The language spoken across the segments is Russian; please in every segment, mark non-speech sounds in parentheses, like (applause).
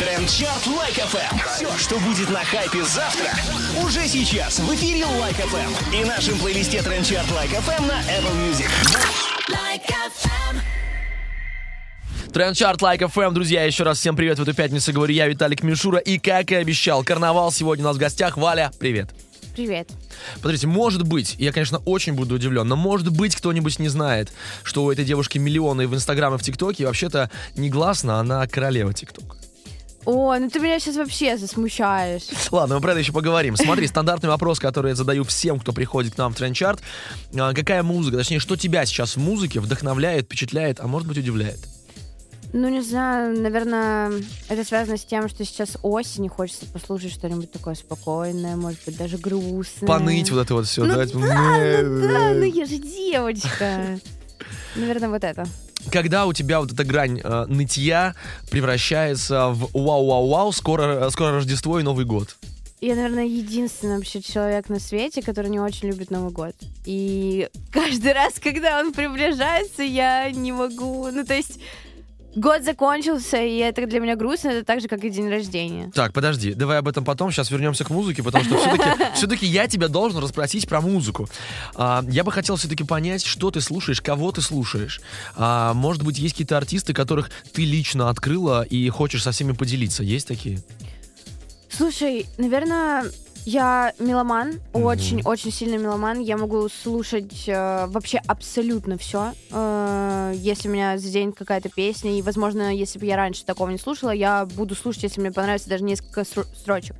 Trend Chart Like FM. Все, что будет на хайпе завтра, уже сейчас в эфире Like FM. И нашем плейлисте Trend Chart Like FM на Apple Music. Like FM. Trend Chart Like FM, друзья, еще раз всем привет в эту пятницу, говорю я, Виталик Мишура, и как и обещал, Karna.val сегодня у нас в гостях, Валя, привет. Привет. Смотрите, может быть, я, конечно, очень буду удивлен, но может быть кто-нибудь не знает, что у этой девушки миллионы в Инстаграме, в ТикТоке, и вообще-то негласно она королева ТикТока. О, ну ты меня сейчас вообще засмущаешь. Ладно, мы про это еще поговорим. Смотри, стандартный вопрос, который я задаю всем, кто приходит к нам в Трендчарт. А, Какая музыка, точнее, что тебя сейчас в музыке вдохновляет, впечатляет, а может быть удивляет? Ну, не знаю, наверное, это связано с тем, что сейчас осень, и хочется послушать что-нибудь такое спокойное, может быть, даже грустное. Поныть вот это вот все. Ну да, ну да, ну я же девочка. Наверное, вот это. Когда у тебя вот эта грань э, нытья превращается в вау-вау-вау, скоро, скоро Рождество и Новый год. Я, наверное, единственный вообще человек на свете, который не очень любит Новый год. И каждый раз, когда он приближается, я не могу... Ну, то есть... Год закончился, и это для меня грустно, это так же, как и день рождения. Так, подожди, давай об этом потом. Сейчас вернемся к музыке, потому что все-таки (laughs) все-таки я тебя должен расспросить про музыку. А, я бы хотел все-таки понять, что ты слушаешь, кого ты слушаешь. А, может быть, есть какие-то артисты, которых ты лично открыла и хочешь со всеми поделиться. Есть такие? Слушай, наверное, я меломан, очень-очень сильный меломан. Я могу слушать э, вообще абсолютно все. Э, если у меня за день какая-то песня, и, возможно, если бы я раньше такого не слушала, я буду слушать, если мне понравится даже несколько строчек.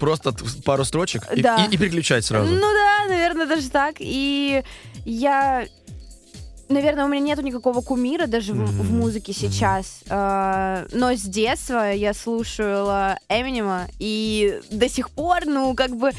Просто пару строчек и, Да. и- и переключать сразу. Ну да, наверное, даже так. И я... Наверное, у меня нету никакого кумира даже в, в музыке сейчас. Э, но с детства я слушала Эминема, и до сих пор, ну, как бы,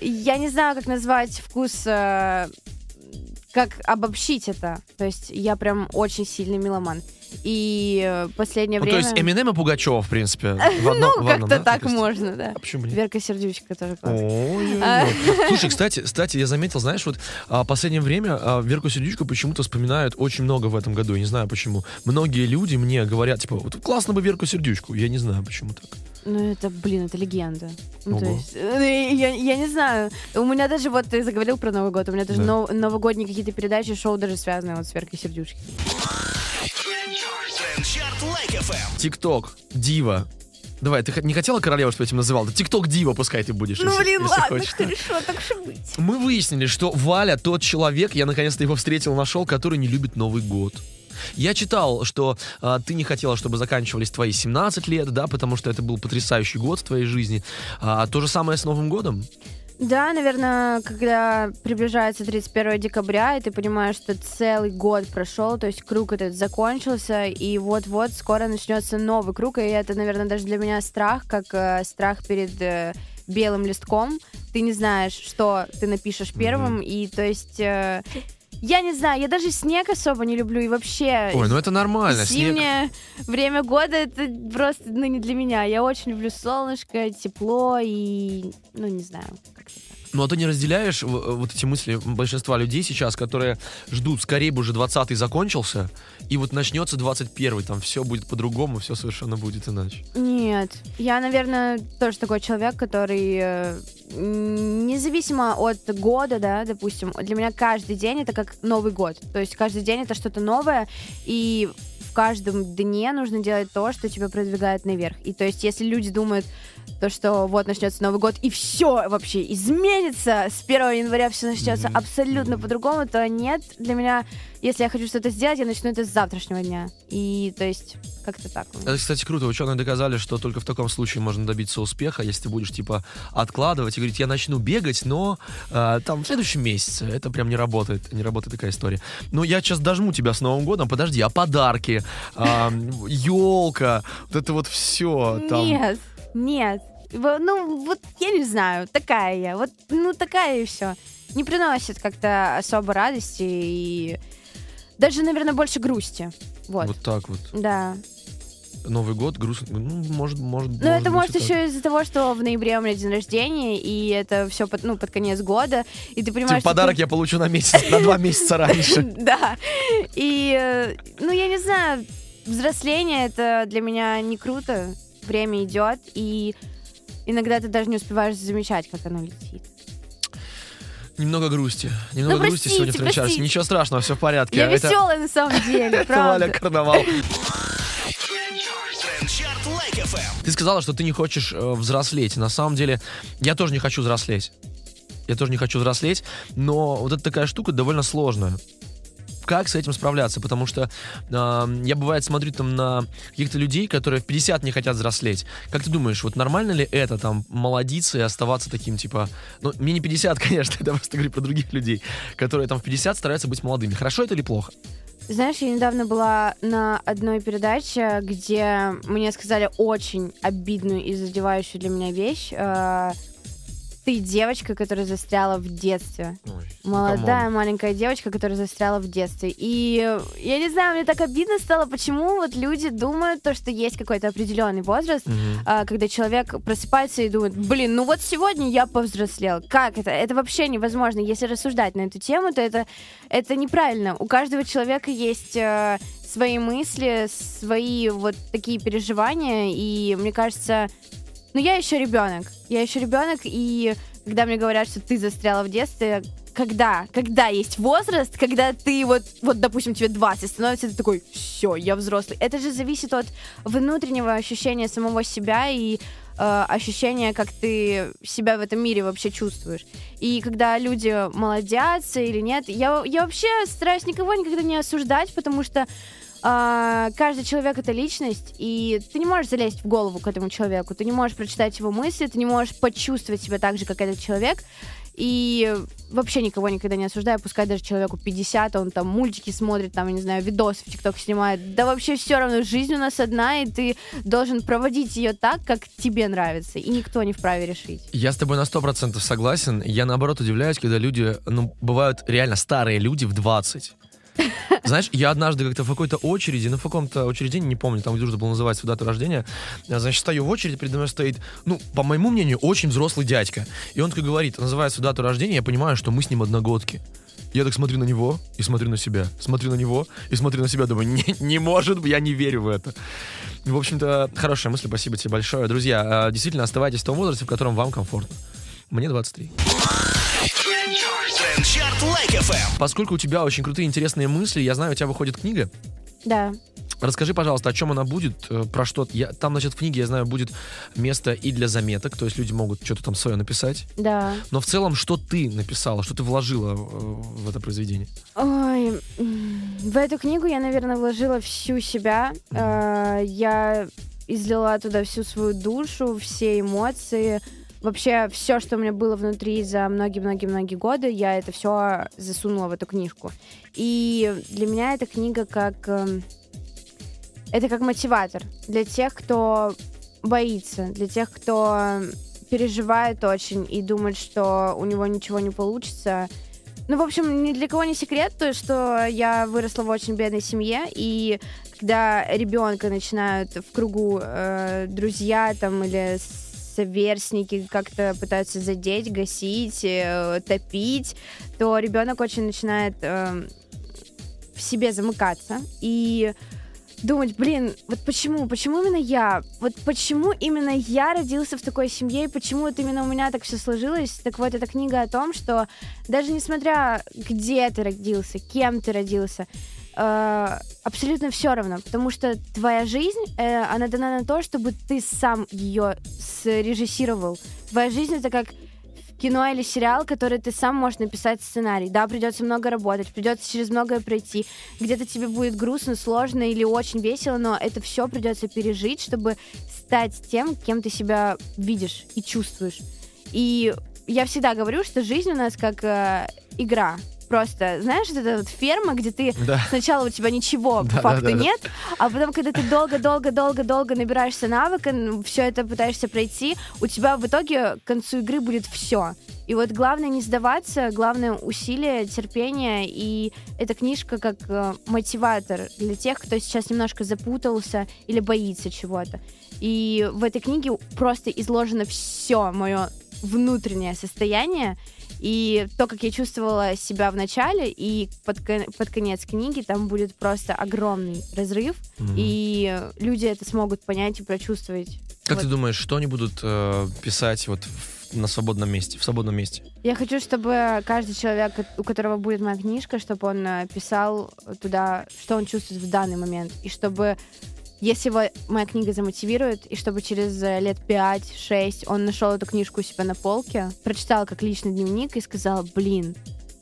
я не знаю, как назвать вкус, э, как обобщить это. То есть я прям очень сильный меломан. И э, последнее Ну, время... то есть Эминем и Пугачева, в принципе. В (laughs) одном- ну, как-то да? так есть- можно, да. А почему нет? Верка Сердючка тоже классная. Ой-ой-ой. (laughs) Слушай, кстати, кстати, я заметил, знаешь, вот а, последнее время а, Верку Сердючку почему-то вспоминают очень много в этом году. Я не знаю почему. Многие люди мне говорят, типа, вот классно бы Верку Сердючку. Я не знаю, почему так. Ну, это, блин, это легенда. Ну, то есть, э, я, я не знаю. У меня даже, вот ты заговорил про Новый год, у меня даже Да. нов- новогодние какие-то передачи, шоу даже связаны вот с Веркой Сердючки. ТикТок, Дива. Давай, ты не хотела королеву, чтобы я тебя называл? Да ТикТок Дива пускай ты будешь. Ну, если- блин, если ладно, хочешь. хорошо, так же быть. Мы выяснили, что Валя тот человек, я наконец-то его встретил, нашел, который не любит Новый год. Я читал, что а, ты не хотела, чтобы заканчивались твои 17 лет, да, потому что это был потрясающий год в твоей жизни. А, то же самое с Новым годом? Да, наверное, когда приближается 31 декабря, и ты понимаешь, что целый год прошел, то есть круг этот закончился, и вот-вот скоро начнется новый круг, и это, наверное, даже для меня страх, как э, страх перед э, белым листком. Ты не знаешь, что ты напишешь первым, и то есть... э, я не знаю, я даже снег особо не люблю, и вообще... Ой, ну это нормально. снег- Зимнее время года это просто ну, не для меня. Я очень люблю солнышко, тепло и ну не знаю. Ну а ты не разделяешь в- вот эти мысли большинства людей сейчас, которые ждут, скорее бы уже 20-й закончился, и вот начнется 21-й, там все будет по-другому, все совершенно будет иначе. Нет, я, наверное, тоже такой человек, который э, независимо от года, да, допустим, для меня каждый день это как Новый год. То есть каждый день это что-то новое, и каждом дне нужно делать то, что тебя продвигает наверх. И то есть если люди думают, то, что вот начнется Новый год, и все вообще изменится, с 1 января все начнется Мгм. абсолютно по-другому, то нет, для меня, если я хочу что-то сделать, я начну это с завтрашнего дня. И то есть как-то так. Это, кстати, круто. Ученые доказали, что только в таком случае можно добиться успеха, если ты будешь, типа, откладывать и говорить, я начну бегать, но э, там в следующем месяце. Это прям не работает. Не работает такая история. Ну, я сейчас дожму тебя с Новым годом. Подожди, а подарки? Елка? Вот это вот все. Там... Нет, нет. Ну, вот я не знаю, такая я. Вот, ну, такая и все. Не приносит как-то особо радости и даже, наверное, больше грусти. Вот. Вот так вот. Да. Новый год, грустно. Ну, может, может, Но это быть может еще из-за того, что в ноябре у меня день рождения, и это все под, ну, под конец года. И ты понимаешь, Типа, подарок ты- я получу на месяц, на два месяца раньше. (laughs) Да. И, э, ну, я не знаю, взросление это для меня не круто. время идет, и иногда ты даже не успеваешь замечать, как оно летит. Немного грусти. Немного Ну, грусти сегодня простите, трендчарте. простите. Ничего страшного, все в порядке. Я Это- веселая на самом деле, это (laughs) Валя правда. Карнавал. ФМ. Ты сказала, что ты не хочешь э, взрослеть. На самом деле, я тоже не хочу взрослеть. Я тоже не хочу взрослеть, но вот эта такая штука довольно сложная. Как с этим справляться? Потому что э, я бывает смотрю там на каких-то людей, которые в 50 не хотят взрослеть. Как ты думаешь, вот нормально ли это там молодиться и оставаться таким типа... Ну, мне не 50, (laughs) конечно, я просто говорю про других людей, которые там в 50 стараются быть молодыми. Хорошо это или плохо? Знаешь, я недавно была на одной передаче, где мне сказали очень обидную и задевающую для меня вещь. Ты девочка, которая застряла в детстве. ну, Молодая маленькая девочка, которая застряла в детстве. И я не знаю, мне так обидно стало, почему вот люди думают, то, что есть какой-то определенный возраст, а, когда человек просыпается и думает, блин, ну вот сегодня я повзрослел. Как это? Это вообще невозможно. Если рассуждать на эту тему, то это, это неправильно. У каждого человека есть э, свои мысли, свои вот такие переживания, и мне кажется, ну я еще ребенок. Я еще ребенок, и когда мне говорят, что ты застряла в детстве, когда, когда есть возраст, когда ты вот, вот, допустим, тебе 20 становится, ты такой, все, я взрослый. Это же зависит от внутреннего ощущения самого себя и э, ощущения, как ты себя в этом мире вообще чувствуешь. И когда люди молодятся или нет, я, я вообще стараюсь никого никогда не осуждать, потому что а, каждый человек это личность, и ты не можешь залезть в голову к этому человеку, ты не можешь прочитать его мысли, ты не можешь почувствовать себя так же, как этот человек. И вообще никого никогда не осуждаю, пускай даже человеку 50, он там мультики смотрит, там, я не знаю, видосы в ТикТок снимает. Да вообще все равно, жизнь у нас одна, и ты должен проводить ее так, как тебе нравится, и никто не вправе решить. Я с тобой на 100% согласен. Я, наоборот, удивляюсь, когда люди, ну, бывают реально старые люди в 20. (laughs) Знаешь, я однажды как-то в какой-то очереди, ну, в каком-то учреждении, не помню, там, где нужно было называть свою дату рождения, я, значит, стою в очереди, передо мной стоит, ну, по моему мнению, очень взрослый дядька. И он такой говорит, называет свою дату рождения, я понимаю, что мы с ним одногодки. Я так смотрю на него и смотрю на себя. Смотрю на него и смотрю на себя. Думаю, (laughs) не, не может, я не верю в это. В общем-то, хорошая мысль, спасибо тебе большое. Друзья, э, действительно, оставайтесь в том возрасте, в котором вам комфортно. Мне 23. Like FM. Поскольку у тебя очень крутые, интересные мысли, я знаю, у тебя выходит книга. Да. Расскажи, пожалуйста, о чем она будет, э, про что. Я, там, значит, в книге, я знаю, будет место и для заметок, то есть люди могут что-то там свое написать. Да. Но в целом, что ты написала, что ты вложила э, в это произведение? Ой, в эту книгу я, наверное, вложила всю себя. Э, Я излила туда всю свою душу, все эмоции. Вообще, все, что у меня было внутри за многие-многие-многие годы, я это все засунула в эту книжку. И для меня эта книга как... эм, Это как мотиватор для тех, кто боится, для тех, кто переживает очень и думает, что у него ничего не получится. Ну, в общем, ни для кого не секрет, то, что я выросла в очень бедной семье, и когда ребенка начинают в кругу э, друзья там или соверстники как-то пытаются задеть, гасить, э, топить, то ребенок очень начинает э, в себе замыкаться и думать, блин, вот почему, почему именно я? Вот почему именно я родился в такой семье, и почему вот именно у меня так все сложилось? Так вот, эта книга о том, что даже несмотря где ты родился, кем ты родился, э, абсолютно все равно, потому что твоя жизнь, э, она дана на то, чтобы ты сам ее срежиссировал. Твоя жизнь это как кино или сериал, который ты сам можешь написать сценарий. Да, придется много работать, придется через многое пройти. Где-то тебе будет грустно, сложно или очень весело, но это все придется пережить, чтобы стать тем, кем ты себя видишь и чувствуешь. И я всегда говорю, что жизнь у нас как э, игра. Просто, знаешь, вот эта вот ферма, где ты Да. сначала у тебя ничего по Да, да, факту да, да. нет, а потом, когда ты долго-долго-долго-долго набираешься навыка, все это пытаешься пройти, у тебя в итоге к концу игры будет все. И вот главное не сдаваться, главное усилие, терпение, и эта книжка как э, мотиватор для тех, кто сейчас немножко запутался или боится чего-то. И в этой книге просто изложено все мое внутреннее состояние, и то, как я чувствовала себя в начале, и под, кон- под конец книги там будет просто огромный разрыв, Мгм. и люди это смогут понять и прочувствовать Как Вот. ты думаешь, что они будут э, писать вот на свободном месте, в свободном месте? Я хочу, чтобы каждый человек, у которого будет моя книжка, чтобы он э, писал туда, что он чувствует в данный момент. И чтобы, если его моя книга замотивирует, и чтобы через э, лет 5-6 он нашел эту книжку у себя на полке, прочитал как личный дневник и сказал, блин,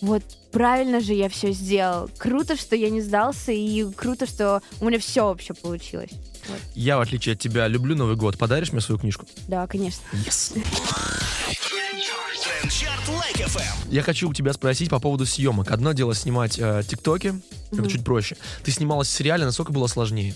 вот правильно же я все сделал. Круто, что я не сдался, и круто, что у меня все вообще получилось. Я, в отличие от тебя, люблю Новый год. Подаришь мне свою книжку? Да, конечно. Yes. Я хочу у тебя спросить по поводу съемок. Одно дело снимать э, тиктоки, это Мгм. чуть проще. Ты снималась в сериале, насколько было сложнее?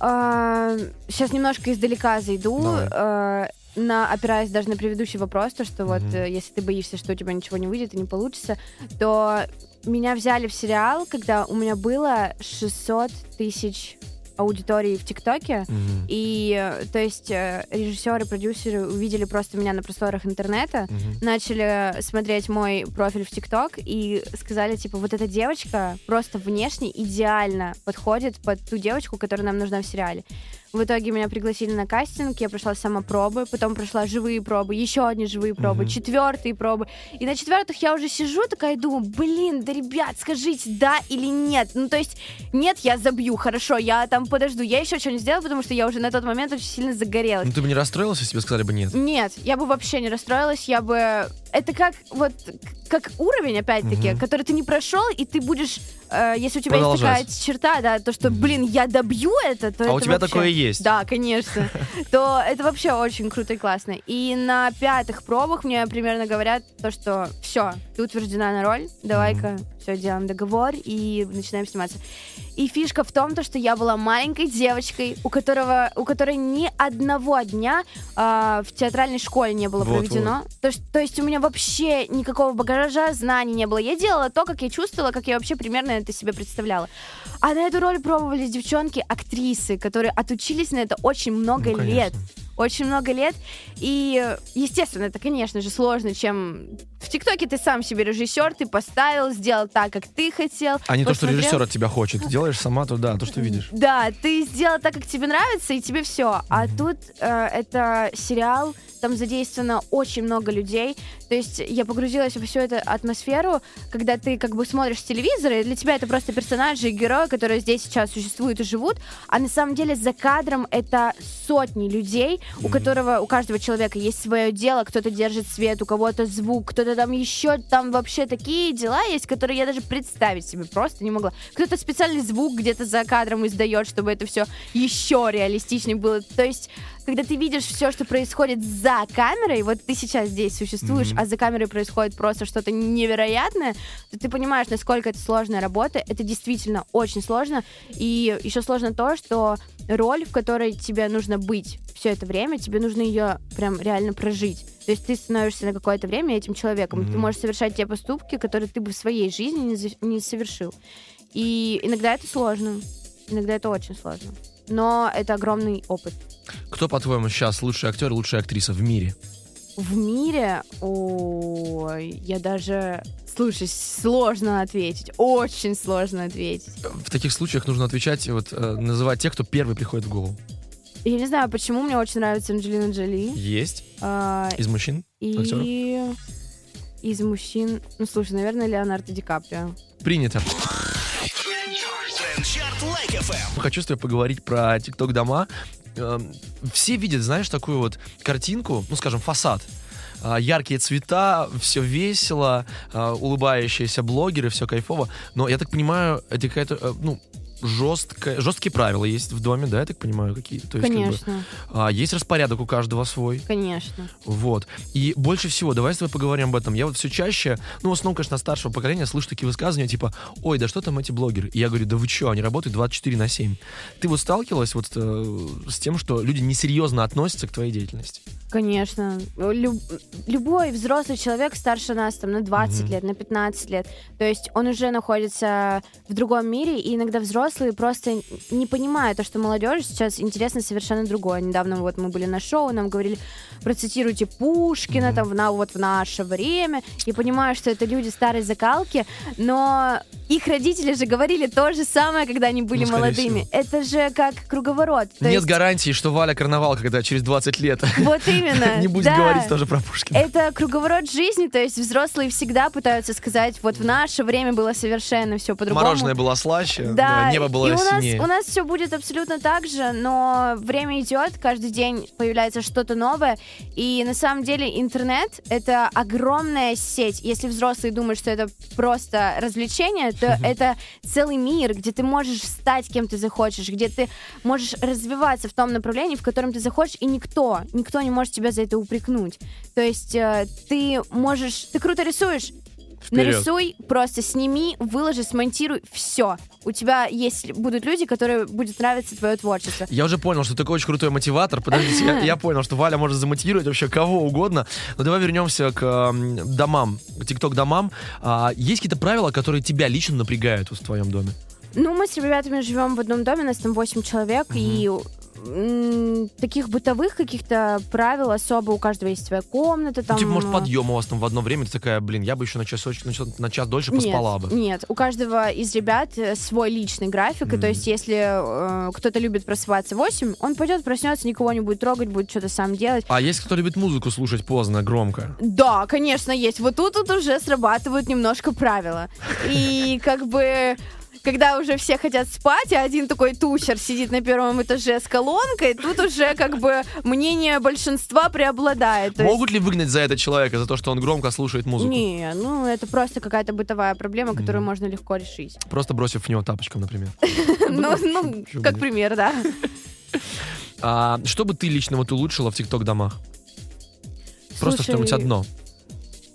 Сейчас немножко издалека зайду, Давай. а, на, опираясь даже на предыдущий вопрос, то что вот Мгм. э, если ты боишься, что у тебя ничего не выйдет и не получится, то меня взяли в сериал, когда у меня было 600 тысяч аудитории в ТикТоке, Мгм. и, э, то есть, э, режиссеры, продюсеры увидели просто меня на просторах интернета, Мгм. начали смотреть мой профиль в ТикТок и сказали, типа, вот эта девочка просто внешне идеально подходит под ту девочку, которая нам нужна в сериале. В итоге меня пригласили на кастинг, я прошла сама пробы, потом прошла живые пробы, еще одни живые пробы, Мгм. четвертые пробы. И на четвертых я уже сижу такая и думаю, блин, да, ребят, скажите, да или нет. Ну, то есть, нет, я забью, хорошо, я там подожду. Я еще что-нибудь сделаю, потому что я уже на тот момент очень сильно загорелась. Ну ты бы не расстроилась, если тебе сказали бы нет? Нет, я бы вообще не расстроилась, я бы... Это как вот как уровень, опять-таки, Мгм. который ты не прошел, и ты будешь, э, если у тебя Продолжать. есть такая черта, да, то что, блин, я добью это, то А это у тебя вообще- такое есть? Да, конечно. (laughs) То это вообще очень круто и классно. И на пятых пробах мне примерно говорят то, что все, ты утверждена на роль, давай-ка все делаем договор и начинаем сниматься. И фишка в том, то, что я была маленькой девочкой, у которого, у которой ни одного дня а, в театральной школе не было Вот, проведено. То, есть- то есть у меня вообще никакого багажа знаний не было. Я делала то, как я чувствовала, как я вообще примерно это себе представляла. А на эту роль пробовались девчонки, актрисы, которые отучились на это очень много Ну, лет. Очень много лет. И, естественно, это, конечно же, сложно, чем в ТикТоке ты сам себе режиссер, ты поставил, сделал так, как ты хотел. А не то, что посмотрел. режиссер от тебя хочет. Ты делаешь сама то, да, то, что видишь. (laughs) Да, ты сделал так, как тебе нравится, и тебе все. А тут э, это сериал, там задействовано очень много людей. То есть я погрузилась во всю эту атмосферу, когда ты как бы смотришь телевизор, и для тебя это просто персонажи и герои, которые здесь сейчас существуют и живут, а на самом деле за кадром это сотни людей, у которого, у каждого человека есть свое дело, кто-то держит свет, у кого-то звук, кто-то там еще, там вообще такие дела есть, которые я даже представить себе просто не могла. Кто-то специальный звук где-то за кадром издает, чтобы это все еще реалистичнее было. То есть, когда ты видишь все, что происходит за камерой, вот ты сейчас здесь существуешь, Мгм. а за камерой происходит просто что-то невероятное, то ты понимаешь, насколько это сложная работа. Это действительно очень сложно. И еще сложно то, что роль, в которой тебе нужно быть все это время, тебе нужно ее прям реально прожить. То есть ты становишься на какое-то время этим человеком. Ты Мгм. можешь совершать те поступки, которые ты бы в своей жизни не, за- не совершил. И иногда это сложно. Иногда это очень сложно. Но это огромный опыт. Кто, по-твоему, сейчас лучший актер лучшая актриса в мире? В мире, ой, я даже... Слушай, сложно ответить. Очень сложно ответить. В таких случаях нужно отвечать, вот, э, называть тех, кто первый приходит в голову. Я не знаю, почему мне очень нравится Анджелина Джоли. Есть? А, Из мужчин? актеров? и из мужчин... Ну, слушай, наверное, Леонардо Ди Каприо. Принято. Хочу с тобой поговорить про ТикТок дома. Эм, Все видят, знаешь, такую вот картинку, ну, скажем, фасад. А, Яркие цвета, все весело, а, улыбающиеся блогеры, все кайфово. Но я так понимаю, это какая-то, э, ну, жесткая, жесткие правила есть в доме, да, я так понимаю, какие? То есть, как бы, Конечно, а, есть распорядок у каждого свой. конечно. Вот. И больше всего, давай с тобой поговорим об этом. Я вот все чаще, ну, в основном, конечно, старшего поколения, слышу такие высказывания, типа, ой, да что там эти блогеры? И я говорю, да вы что, они работают 24 на 7. Ты вот сталкивалась вот э, с тем, что люди несерьезно относятся к твоей деятельности? Конечно. Люб- любой взрослый человек старше нас там на 20 Мгм. лет, на 15 лет. То есть он уже находится в другом мире, и иногда взрослые просто не понимают то, что молодежь сейчас интересно совершенно другое. Недавно вот мы были на шоу, нам говорили, процитируйте Пушкина Мгм. там в, на, вот в наше время. И понимаю, что это люди старой закалки, но их родители же говорили то же самое, когда они были Ну, молодыми. всего. Это же как круговорот. То Нет есть- гарантии, что Валя карнавал, когда через 20 лет (laughs) Вот именно. (laughs) не будет да. говорить тоже про Пушкина. Это круговорот жизни, то есть взрослые всегда пытаются сказать, вот в наше время было совершенно все по-другому. Мороженое было слаще, Да, небо было и у нас, синее. у нас все будет абсолютно так же, но время идет, каждый день появляется что-то новое, и на самом деле интернет — это огромная сеть. Если взрослые думают, что это просто развлечение, то это целый мир, где ты можешь стать кем ты захочешь, где ты можешь развиваться в том направлении, в котором ты захочешь, и никто, никто не может тебя за это упрекнуть. То есть э, ты можешь, ты круто рисуешь, Вперед. Нарисуй, просто сними, выложи, смонтируй, все. У тебя есть будут люди, которые будет нравиться твое творчество. Я уже понял, что такой очень крутой мотиватор. Подождите, я, я понял, что Валя может замотивировать вообще кого угодно. Но давай вернемся к эм, домам, к тикток-домам. А, есть какие-то правила, которые тебя лично напрягают вот в твоем доме? Ну, мы с ребятами живем в одном доме, нас там 8 человек, и м, таких бытовых каких-то правил особо у каждого есть своя комната. Там, ну, типа, может, подъем у вас там в одно время, ты такая, блин, я бы еще на час, на час, дольше поспала нет, бы. Нет, у каждого из ребят э, свой личный график, и то есть если э, кто-то любит просыпаться в 8, он пойдет, проснется, никого не будет трогать, будет что-то сам делать. А есть кто любит музыку слушать поздно, громко? Да, конечно, есть. Вот тут, тут уже срабатывают немножко правила. И как бы когда уже все хотят спать, а один такой тучер сидит на первом этаже с колонкой, тут уже как бы мнение большинства преобладает. То есть- Могут ли выгнать за это человека, за то, что он громко слушает музыку? Не, ну это просто какая-то бытовая проблема, которую Мгм. можно легко решить. Просто бросив в него тапочком, например. (laughs) Ну, ну, как пример, да. А, что бы ты лично вот улучшила в тикток-домах? Просто Слушай, что-нибудь одно.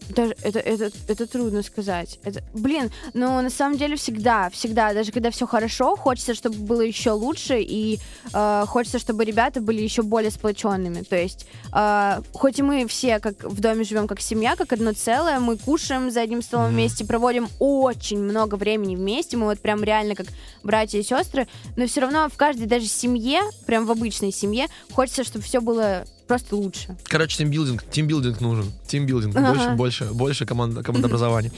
Даже это, это, это трудно сказать. Это, блин, ну на самом деле всегда, всегда, даже когда все хорошо, хочется, чтобы было еще лучше, и э, хочется, чтобы ребята были еще более сплоченными. То есть, э, хоть и мы все как в доме живем как семья, как одно целое, мы кушаем за одним столом Мгм. вместе, проводим очень много времени вместе, мы вот прям реально как братья и сестры, но все равно в каждой даже семье, прям в обычной семье, хочется, чтобы все было просто лучше. Короче, тимбилдинг, тимбилдинг нужен. Тимбилдинг. Ага. Больше, больше, больше команд, командообразования.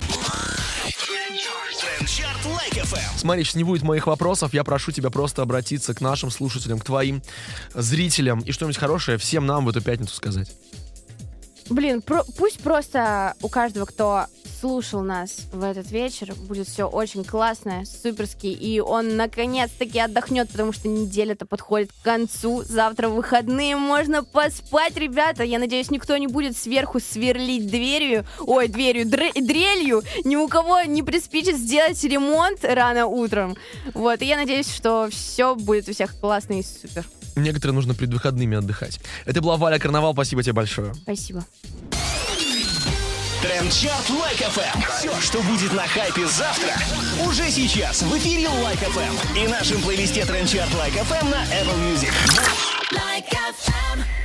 Смотри, сейчас не будет моих вопросов. Я прошу тебя просто обратиться к нашим слушателям, к твоим зрителям и что-нибудь хорошее всем нам в эту пятницу сказать. Блин, про- пусть просто у каждого, кто слушал нас в этот вечер, будет все очень классно, суперски, и он наконец-таки отдохнет, потому что неделя-то подходит к концу. Завтра выходные, можно поспать, ребята. Я надеюсь, никто не будет сверху сверлить дверью, ой, дверью, дре- дрелью, ни у кого не приспичит сделать ремонт рано утром. Вот, и я надеюсь, что все будет у всех классно и супер. Некоторые нужно перед выходными отдыхать. Это была Валя Карнавал, спасибо тебе большое. Спасибо. Trend Chart Like FM. Все, что будет на хайпе завтра, уже сейчас в эфире Like FM и нашем плейлисте Trend Chart Like FM на Apple Music. Like FM.